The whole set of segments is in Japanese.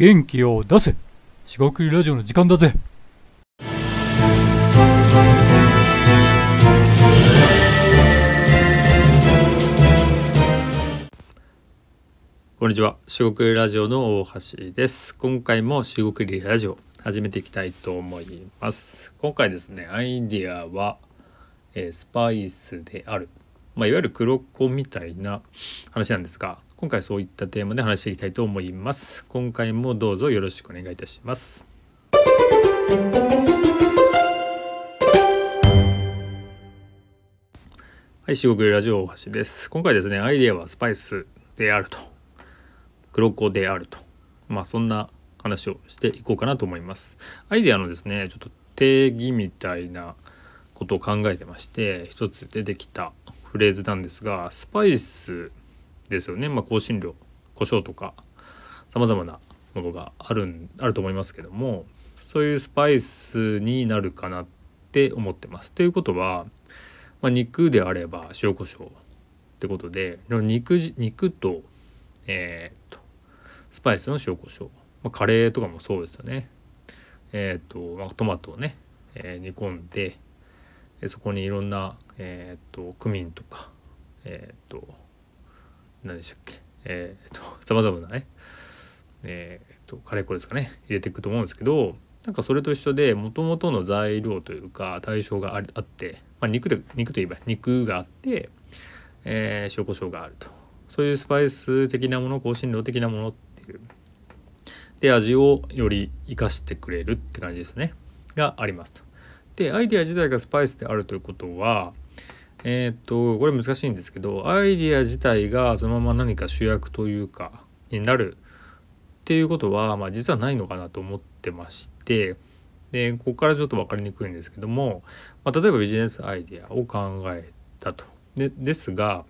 元気を出せ。四国ラジオの時間だぜ。こんにちは。四国ラジオの大橋です。今回も四国ラジオ始めていきたいと思います。今回ですねアイディアは、えースパイスである。まあ、いわゆる黒子みたいな話なんですが今回そういったテーマで話していきたいと思います今回もどうぞよろしくお願いいたしますはい、四国ラジオ大橋です。今回ですね、アイデアはスパイスであると。黒子であると。まあ、そんな話をしていこうかなと思います。アイデアのですね、ちょっと定義みたいなことを考えてまして、一つ出てきたフレーズなんですが、スパイスですよね。まあ、香辛料、胡椒とか、様々なものがある、あると思いますけども、そういうスパイスになるかなって思ってます。ということは、まあ、肉であれば塩コショウってことで肉肉と,、えー、とスパイスの塩コショウ、まあ、カレーとかもそうですよね。えっ、と、まあ、トマトをね、えー煮込んででそこにいろんな、えっ、とクミンとかえっ、と何でしたっけ？えっ、とさまざまなね。えっ、とカレー粉ですかね。入れていくと思うんですけどなんかそれと一緒でもともとの材料というか対象がああって、まあ、肉で肉といえば肉があって、えー塩コショウがあると。そういうスパイス的なもの香辛料的なものっていう。で味をより生かしてくれるって感じですね。がありますと。でアイデア自体がスパイスであるということはえーっとこれ難しいんですけどアイディア自体がそのまま何か主役というかになるっていうことは、まあ、実はないのかなと思ってましてでここからちょっと分かりにくいんですけども、まあ、例えばビジネスアイデアを考えたと。でですが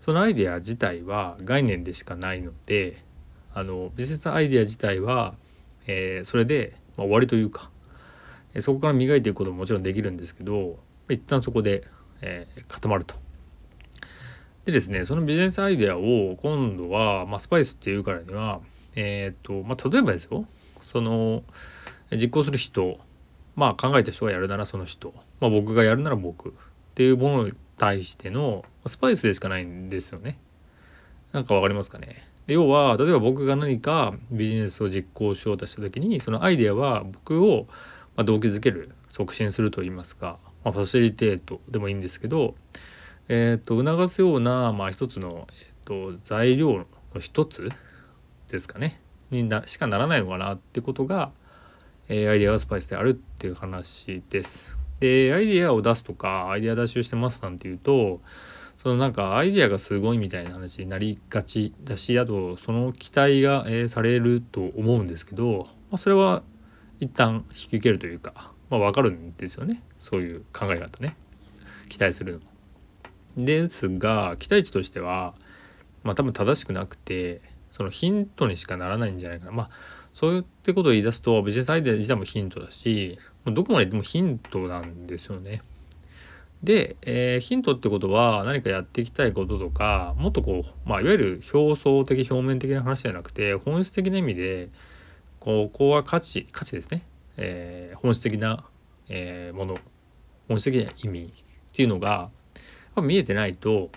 そのアイデア自体は概念でしかないのであのビジネスアイデア自体は、えーそれで、まあ、終わりというか、そこから磨いていくことももちろんできるんですけど一旦そこで、えー固まると。でですねそのビジネスアイデアを今度は、まあ、スパイスっていうからにはえっ、とまあ例えばですよその実行する人まあ考えた人がやるならその人、まあ、僕がやるなら僕っていうものに対してのスパイスでしかないんですよね。なんかわかりますかね？要は例えば僕が何かビジネスを実行しようとした時にそのアイデアは僕を動機づける促進するといいますか、まあ、ファシリテートでもいいんですけど、えー、と促すような、まあ、一つの、えー、と材料の一つですかねになしかならないのかなってことが、えーアイデアはスパイスであるっていう話です。でアイデアを出すとかアイデア出しをしてますなんていうとそのなんかアイデアがすごいみたいな話になりがちだしあとその期待が、えーされると思うんですけど、まあ、それは一旦引き受けるというか、まあ、分かるんですよねそういう考え方ね期待するの。ですが期待値としてはまあ多分正しくなくてそのヒントにしかならないんじゃないかなまあそういったことを言い出すとビジネスアイデア自体もヒントだしもうどこまででもヒントなんですよね。で、えーヒントってことは何かやっていきたいこととかもっとこう、まあ、いわゆる表層的表面的な話じゃなくて本質的な意味でこうこうは価値価値ですね、えー本質的な、えーもの本質的な意味っていうのがま見えてないと、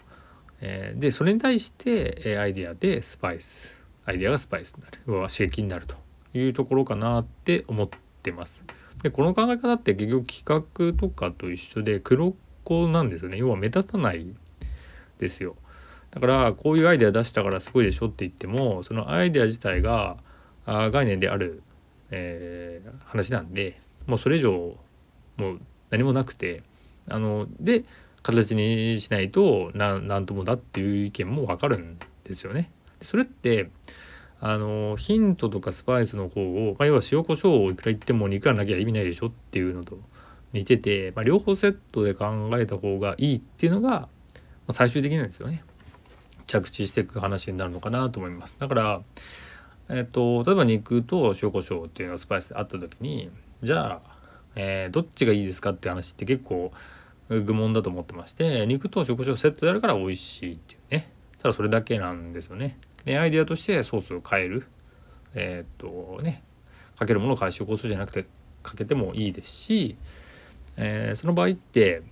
えーでそれに対して、えーアイデアでスパイスアイデアがスパイスになる。要は刺激になるというところかなって思ってます。でこの考え方って結局企画とかと一緒で黒子なんですよね。要は目立たないですよ。だからこういうアイデア出したからすごいでしょって言ってもそのアイデア自体があー概念である、えー話なんでもうそれ以上もう何もなくてあので形にしないとななんともだっていう意見もわかるんですよね。それってあのヒントとかスパイスの方を、まあ、要は塩コショウをいくら言っても肉がなきゃ意味ないでしょっていうのと似てて、まあ、両方セットで考えた方がいいっていうのが、まあ、最終的なんですよね着地していく話になるのかなと思いますだから、えっと例えば肉と塩コショウっていうのがスパイスであった時にじゃあ、えーどっちがいいですかって話って結構愚問だと思ってまして肉と塩コショウセットであるから美味しいっていうね。ただそれだけなんですよね。でアイデアとしてソースを変える、えっ、とね。かけるものを回収個数じゃなくてかけてもいいですし、えーその場合って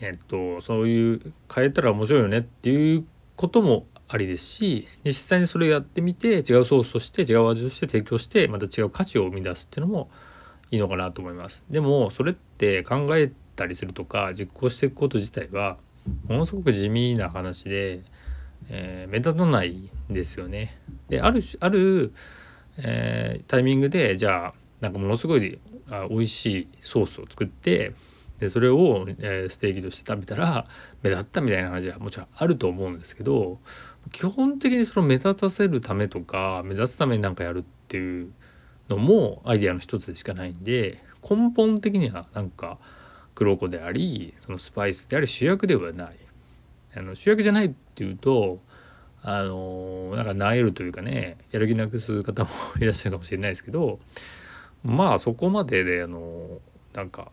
えっ、とそういう変えたら面白いよねっていうこともありですし実際にそれをやってみて違うソースとして違う味として提供してまた違う価値を生み出すっていうのもいいのかなと思います。でもそれって考えたりするとか実行していくこと自体はものすごく地味な話で、えー目立たないんですよね。であるある、えータイミングでじゃあなんかものすごいあ美味しいソースを作ってでそれを、えーステーキとして食べたら目立ったみたいな話はもちろんあると思うんですけど基本的にその目立たせるためとか目立つためになんかやるっていうのもアイデアの一つでしかないんで根本的にはなんか黒子でありそのスパイスであり主役ではない。あの主役じゃないっていうとあのなんかなえるというかねやる気なくす方もいらっしゃるかもしれないですけどまあそこまでであのなんか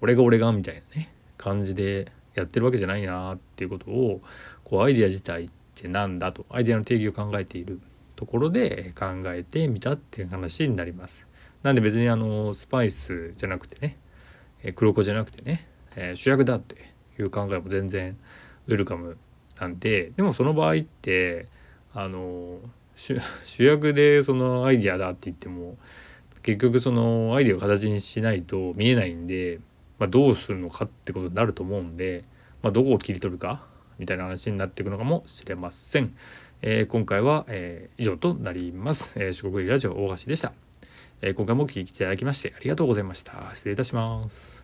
俺が俺がみたいなね感じでやってるわけじゃないなっていうことをこうアイデア自体ってなんだとアイデアの定義を考えているところで考えてみたっていう話になります。なんで別にあのスパイスじゃなくてねえ黒子じゃなくてね、え主役だっていう考えも全然ウルカムなんででもその場合ってあの主役でそのアイデアだって言っても結局そのアイデアを形にしないと見えないんで、まあ、どうするのかってことになると思うんで、まあ、どこを切り取るかみたいな話になっていくのかもしれません。えー今回は、えー以上となります。えー、四国ラジオ大橋でした。えー今回もお聞きいただきましてありがとうございました。失礼いたします。